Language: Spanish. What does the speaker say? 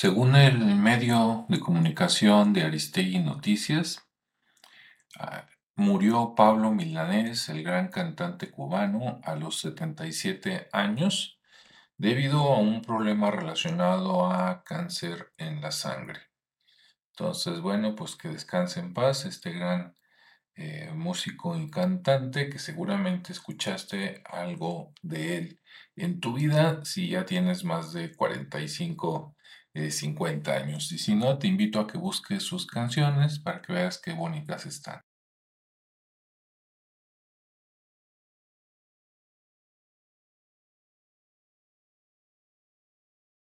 Según el medio de comunicación de Aristegui Noticias, ah, murió Pablo Milanés, el gran cantante cubano, a los 77 años debido a un problema relacionado a cáncer en la sangre. Entonces, bueno, pues que descanse en paz este gran eh, músico y cantante que seguramente escuchaste algo de él en tu vida si ya tienes más de 45, 50 eh, años. Y si no, te invito a que busques sus canciones para que veas qué bonitas están.